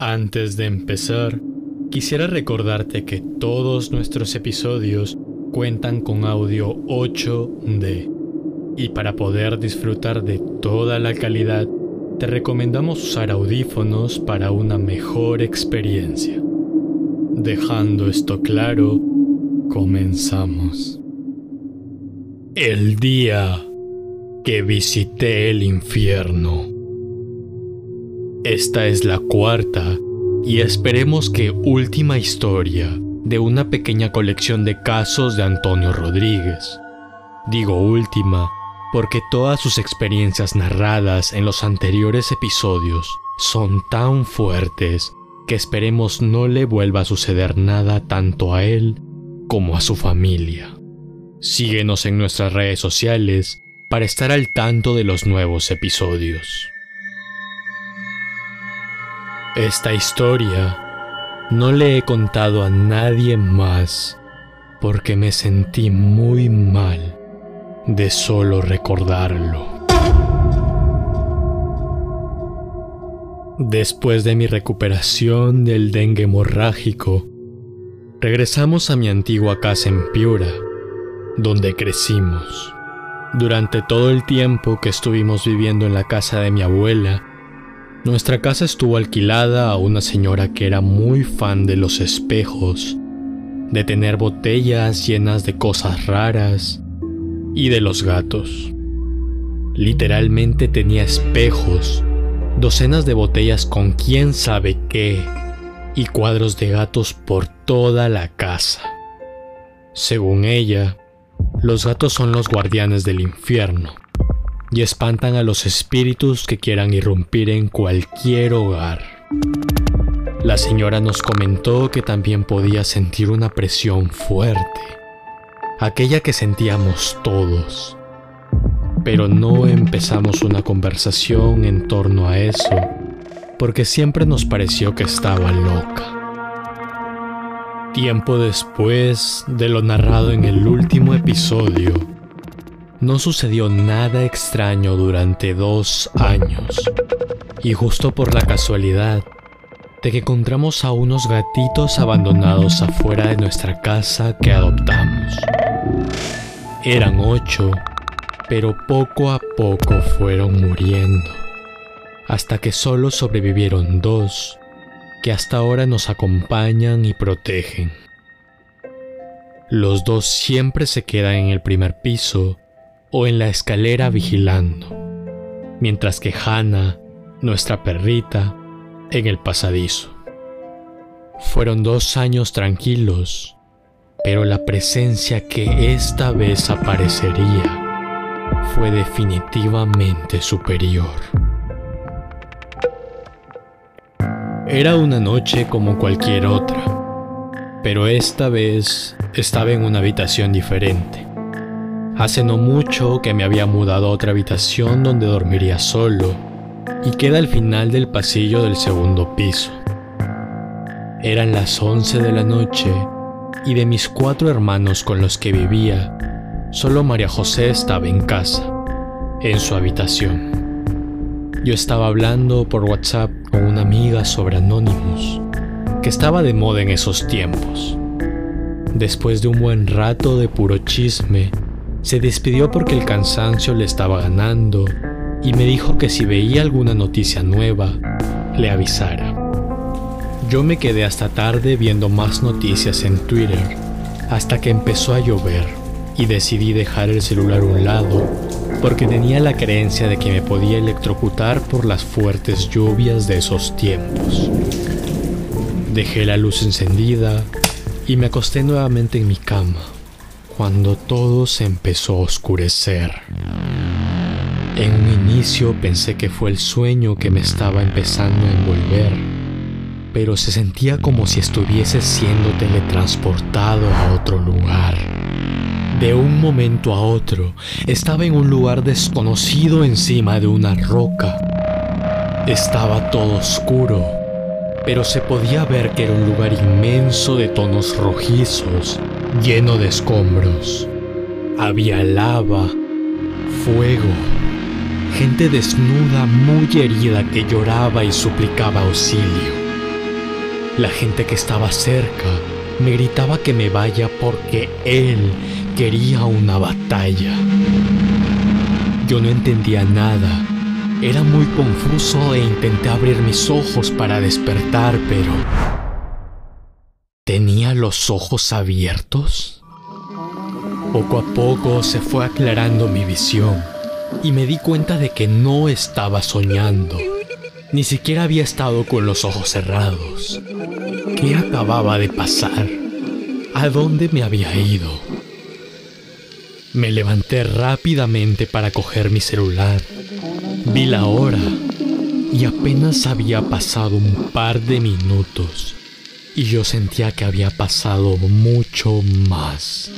Antes de empezar, quisiera recordarte que todos nuestros episodios cuentan con audio 8D. Y para poder disfrutar de toda la calidad, te recomendamos usar audífonos para una mejor experiencia. Dejando esto claro, comenzamos. El día que visité el infierno. Esta es la cuarta y esperemos que última historia de una pequeña colección de casos de Antonio Rodríguez. Digo última porque todas sus experiencias narradas en los anteriores episodios son tan fuertes que esperemos no le vuelva a suceder nada tanto a él como a su familia. Síguenos en nuestras redes sociales para estar al tanto de los nuevos episodios. Esta historia no le he contado a nadie más porque me sentí muy mal de solo recordarlo. Después de mi recuperación del dengue hemorrágico, regresamos a mi antigua casa en Piura, donde crecimos. Durante todo el tiempo que estuvimos viviendo en la casa de mi abuela, nuestra casa estuvo alquilada a una señora que era muy fan de los espejos, de tener botellas llenas de cosas raras y de los gatos. Literalmente tenía espejos, docenas de botellas con quién sabe qué y cuadros de gatos por toda la casa. Según ella, los gatos son los guardianes del infierno y espantan a los espíritus que quieran irrumpir en cualquier hogar. La señora nos comentó que también podía sentir una presión fuerte, aquella que sentíamos todos. Pero no empezamos una conversación en torno a eso, porque siempre nos pareció que estaba loca. Tiempo después de lo narrado en el último episodio, no sucedió nada extraño durante dos años. Y justo por la casualidad de que encontramos a unos gatitos abandonados afuera de nuestra casa que adoptamos. Eran ocho, pero poco a poco fueron muriendo, hasta que solo sobrevivieron dos que hasta ahora nos acompañan y protegen. Los dos siempre se quedan en el primer piso o en la escalera vigilando, mientras que Hannah, nuestra perrita, en el pasadizo. Fueron dos años tranquilos, pero la presencia que esta vez aparecería fue definitivamente superior. Era una noche como cualquier otra, pero esta vez estaba en una habitación diferente. Hace no mucho que me había mudado a otra habitación donde dormiría solo y queda al final del pasillo del segundo piso. Eran las 11 de la noche y de mis cuatro hermanos con los que vivía, solo María José estaba en casa, en su habitación. Yo estaba hablando por WhatsApp con una amiga sobre Anonymous, que estaba de moda en esos tiempos. Después de un buen rato de puro chisme, se despidió porque el cansancio le estaba ganando y me dijo que si veía alguna noticia nueva, le avisara. Yo me quedé hasta tarde viendo más noticias en Twitter, hasta que empezó a llover y decidí dejar el celular a un lado porque tenía la creencia de que me podía electrocutar por las fuertes lluvias de esos tiempos. Dejé la luz encendida y me acosté nuevamente en mi cama cuando todo se empezó a oscurecer. En un inicio pensé que fue el sueño que me estaba empezando a envolver, pero se sentía como si estuviese siendo teletransportado a otro lugar. De un momento a otro, estaba en un lugar desconocido encima de una roca. Estaba todo oscuro, pero se podía ver que era un lugar inmenso de tonos rojizos, lleno de escombros. Había lava, fuego, gente desnuda muy herida que lloraba y suplicaba auxilio. La gente que estaba cerca me gritaba que me vaya porque él quería una batalla. Yo no entendía nada. Era muy confuso e intenté abrir mis ojos para despertar, pero... ¿Tenía los ojos abiertos? Poco a poco se fue aclarando mi visión y me di cuenta de que no estaba soñando. Ni siquiera había estado con los ojos cerrados. ¿Qué acababa de pasar? ¿A dónde me había ido? Me levanté rápidamente para coger mi celular. Vi la hora y apenas había pasado un par de minutos y yo sentía que había pasado mucho más.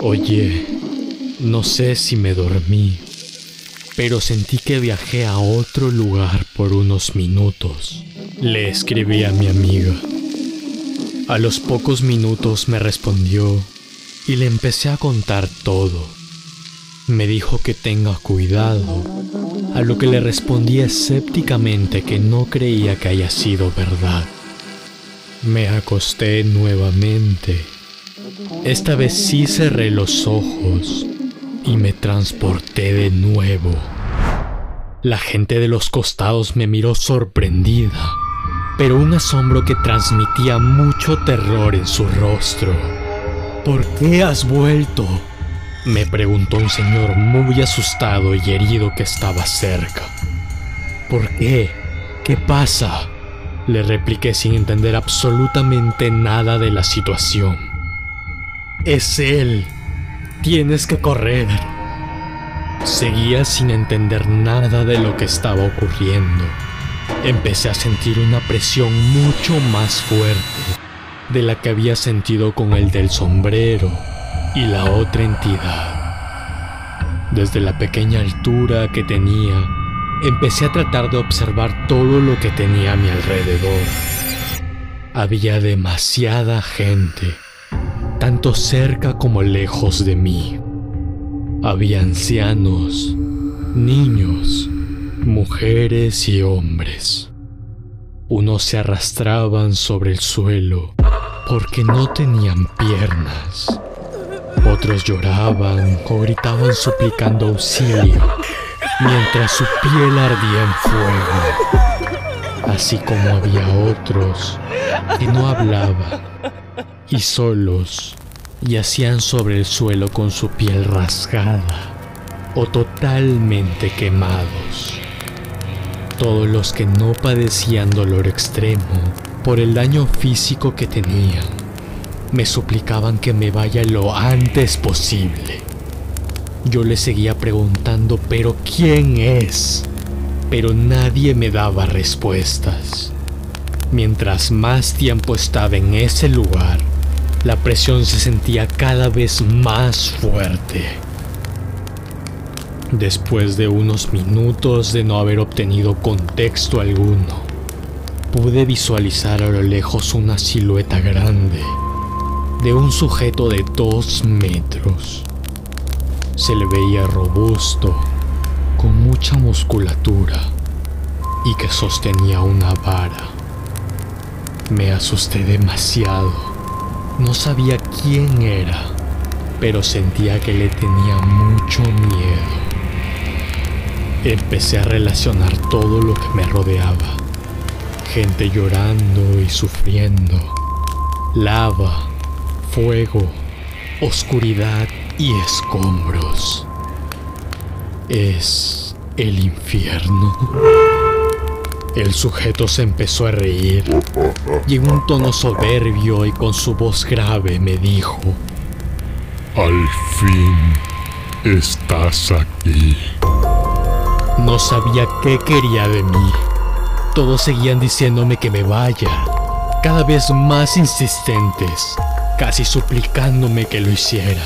Oye, no sé si me dormí, pero sentí que viajé a otro lugar por unos minutos. Le escribí a mi amiga. A los pocos minutos me respondió y le empecé a contar todo. Me dijo que tenga cuidado, a lo que le respondí escépticamente que no creía que haya sido verdad. Me acosté nuevamente. Esta vez sí cerré los ojos y me transporté de nuevo. La gente de los costados me miró sorprendida, pero un asombro que transmitía mucho terror en su rostro. ¿Por qué has vuelto? Me preguntó un señor muy asustado y herido que estaba cerca. ¿Por qué? ¿Qué pasa? Le repliqué sin entender absolutamente nada de la situación. Es él. Tienes que correr. Seguía sin entender nada de lo que estaba ocurriendo. Empecé a sentir una presión mucho más fuerte de la que había sentido con el del sombrero y la otra entidad. Desde la pequeña altura que tenía, Empecé a tratar de observar todo lo que tenía a mi alrededor. Había demasiada gente, tanto cerca como lejos de mí. Había ancianos, niños, mujeres y hombres. Unos se arrastraban sobre el suelo porque no tenían piernas. Otros lloraban o gritaban suplicando auxilio mientras su piel ardía en fuego, así como había otros que no hablaban y solos yacían sobre el suelo con su piel rasgada o totalmente quemados. Todos los que no padecían dolor extremo por el daño físico que tenían, me suplicaban que me vaya lo antes posible yo le seguía preguntando, pero ¿quién es? Pero nadie me daba respuestas. Mientras más tiempo estaba en ese lugar, la presión se sentía cada vez más fuerte. Después de unos minutos de no haber obtenido contexto alguno, pude visualizar a lo lejos una silueta grande de un sujeto de dos metros se le veía robusto, con mucha musculatura y que sostenía una vara. Me asusté demasiado. No sabía quién era, pero sentía que le tenía mucho miedo. Empecé a relacionar todo lo que me rodeaba. Gente llorando y sufriendo. Lava, fuego, oscuridad y escombros. ¿Es el infierno? El sujeto se empezó a reír y en un tono soberbio y con su voz grave me dijo, Al fin estás aquí. No sabía qué quería de mí. Todos seguían diciéndome que me vaya, cada vez más insistentes, casi suplicándome que lo hiciera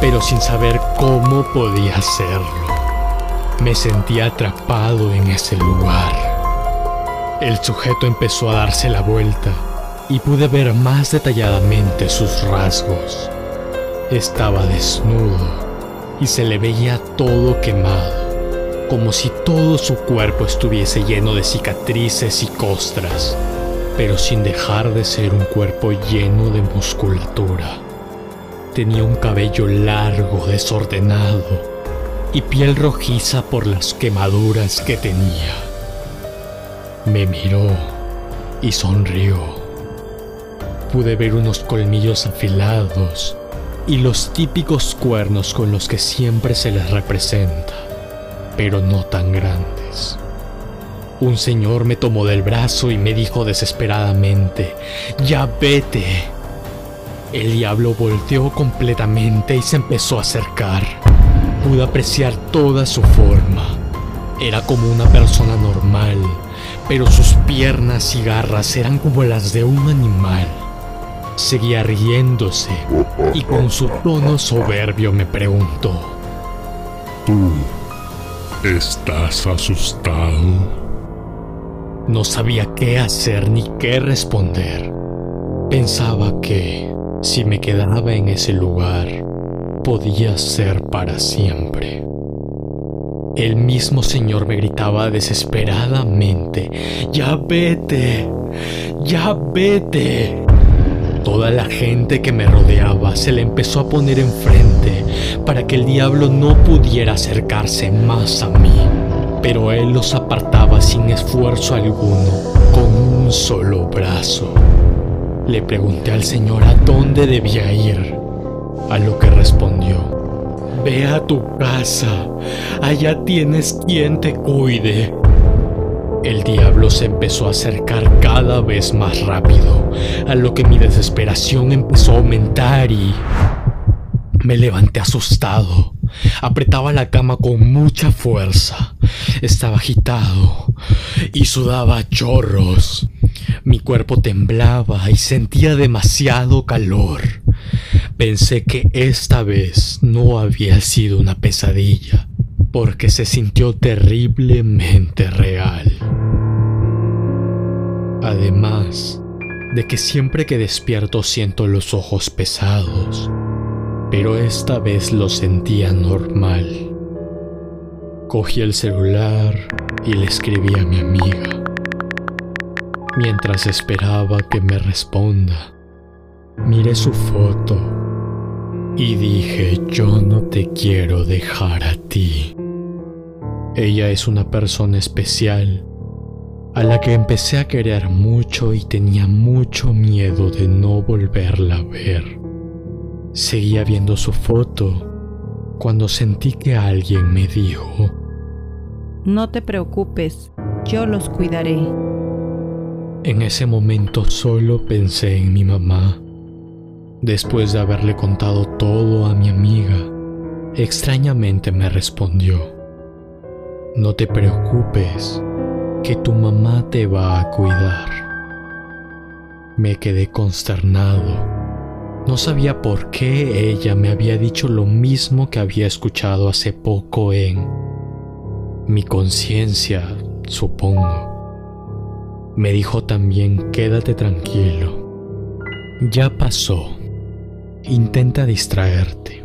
pero sin saber cómo podía hacerlo. Me sentía atrapado en ese lugar. El sujeto empezó a darse la vuelta y pude ver más detalladamente sus rasgos. Estaba desnudo y se le veía todo quemado, como si todo su cuerpo estuviese lleno de cicatrices y costras. Pero sin dejar de ser un cuerpo lleno de musculatura. Tenía un cabello largo, desordenado, y piel rojiza por las quemaduras que tenía. Me miró y sonrió. Pude ver unos colmillos afilados y los típicos cuernos con los que siempre se les representa, pero no tan grandes. Un señor me tomó del brazo y me dijo desesperadamente, ya vete. El diablo volteó completamente y se empezó a acercar. Pude apreciar toda su forma. Era como una persona normal, pero sus piernas y garras eran como las de un animal. Seguía riéndose y con su tono soberbio me preguntó, ¿Tú estás asustado? No sabía qué hacer ni qué responder. Pensaba que si me quedaba en ese lugar, podía ser para siempre. El mismo señor me gritaba desesperadamente, ya vete, ya vete. Toda la gente que me rodeaba se le empezó a poner enfrente para que el diablo no pudiera acercarse más a mí pero él los apartaba sin esfuerzo alguno, con un solo brazo. Le pregunté al Señor a dónde debía ir, a lo que respondió, ve a tu casa, allá tienes quien te cuide. El diablo se empezó a acercar cada vez más rápido, a lo que mi desesperación empezó a aumentar y me levanté asustado. Apretaba la cama con mucha fuerza. Estaba agitado y sudaba chorros. Mi cuerpo temblaba y sentía demasiado calor. Pensé que esta vez no había sido una pesadilla, porque se sintió terriblemente real. Además de que siempre que despierto siento los ojos pesados pero esta vez lo sentía normal. Cogí el celular y le escribí a mi amiga. Mientras esperaba que me responda, miré su foto y dije, yo no te quiero dejar a ti. Ella es una persona especial a la que empecé a querer mucho y tenía mucho miedo de no volverla a ver. Seguía viendo su foto cuando sentí que alguien me dijo, No te preocupes, yo los cuidaré. En ese momento solo pensé en mi mamá. Después de haberle contado todo a mi amiga, extrañamente me respondió, No te preocupes, que tu mamá te va a cuidar. Me quedé consternado no sabía por qué ella me había dicho lo mismo que había escuchado hace poco en mi conciencia, supongo. Me dijo también, quédate tranquilo. Ya pasó. Intenta distraerte.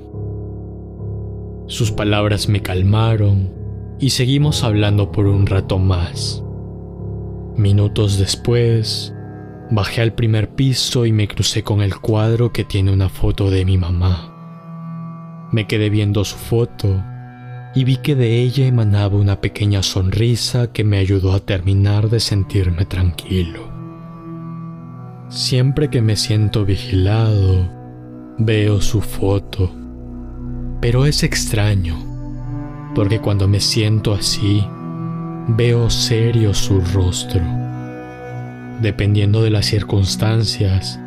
Sus palabras me calmaron y seguimos hablando por un rato más. Minutos después, Bajé al primer piso y me crucé con el cuadro que tiene una foto de mi mamá. Me quedé viendo su foto y vi que de ella emanaba una pequeña sonrisa que me ayudó a terminar de sentirme tranquilo. Siempre que me siento vigilado, veo su foto, pero es extraño, porque cuando me siento así, veo serio su rostro Dependiendo de las circunstancias,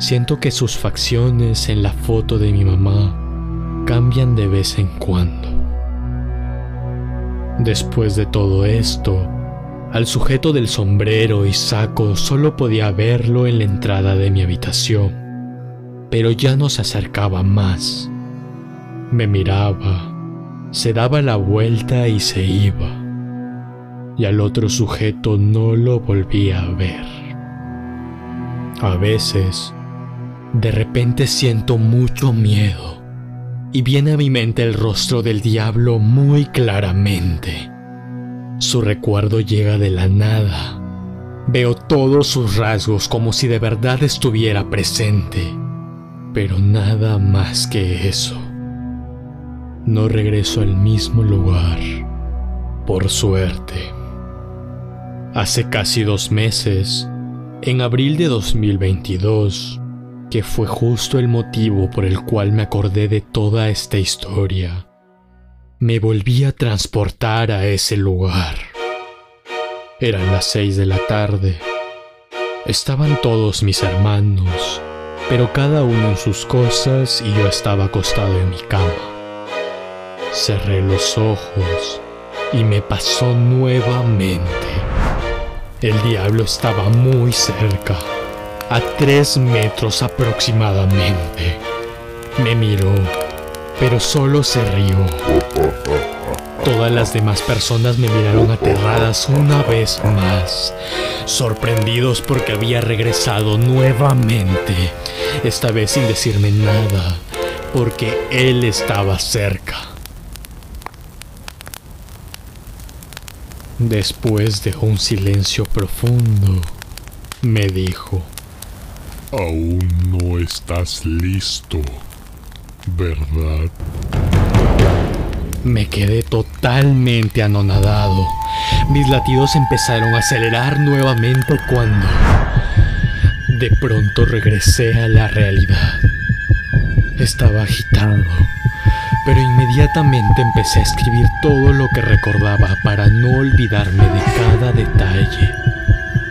siento que sus facciones en la foto de mi mamá cambian de vez en cuando. Después de todo esto, al sujeto del sombrero y saco solo podía verlo en la entrada de mi habitación, pero ya no se acercaba más. Me miraba, se daba la vuelta y se iba, y al otro sujeto no lo volvía a ver. A veces, de repente siento mucho miedo y viene a mi mente el rostro del diablo muy claramente. Su recuerdo llega de la nada Veo todos sus rasgos como si de verdad estuviera presente, pero nada más que eso. No regreso al mismo lugar, por suerte. Hace casi dos meses, en abril de 2022, que fue justo el motivo por el cual me acordé de toda esta historia, me volví a transportar a ese lugar. Eran las seis de la tarde. Estaban todos mis hermanos, pero cada uno en sus cosas y yo estaba acostado en mi cama. Cerré los ojos y me pasó nuevamente. El diablo estaba muy cerca a tres metros aproximadamente. Me miró, pero solo se rió. Todas las demás personas me miraron aterradas una vez más, sorprendidos porque había regresado nuevamente, esta vez sin decirme nada, porque él estaba cerca. Después de un silencio profundo, me dijo, Aún no estás listo, ¿verdad? Me quedé totalmente anonadado. Mis latidos empezaron a acelerar nuevamente cuando de pronto regresé a la realidad. Estaba agitado, pero inmediatamente empecé a escribir todo lo que recordaba para no olvidarme de cada detalle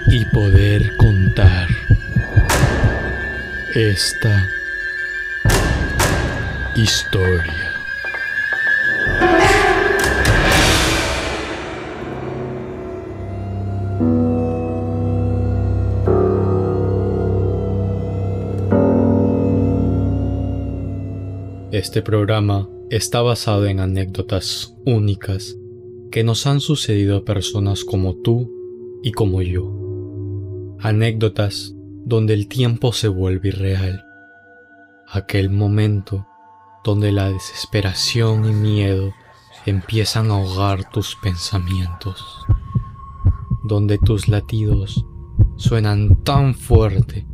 y poder contar esta historia. Este programa está basado en anécdotas únicas que nos han sucedido a personas como tú y como yo. Anécdotas donde el tiempo se vuelve irreal. Aquel momento donde la desesperación y miedo empiezan a ahogar tus pensamientos. Donde tus latidos suenan tan fuerte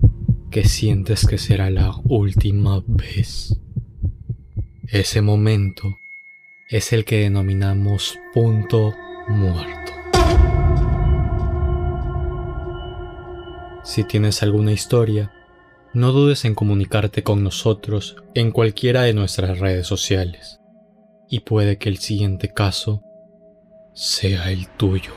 que sientes que será la última vez. Ese momento es el que denominamos punto muerto. Si tienes alguna historia, no dudes en comunicarte con nosotros en cualquiera de nuestras redes sociales. Y puede que el siguiente caso sea el tuyo.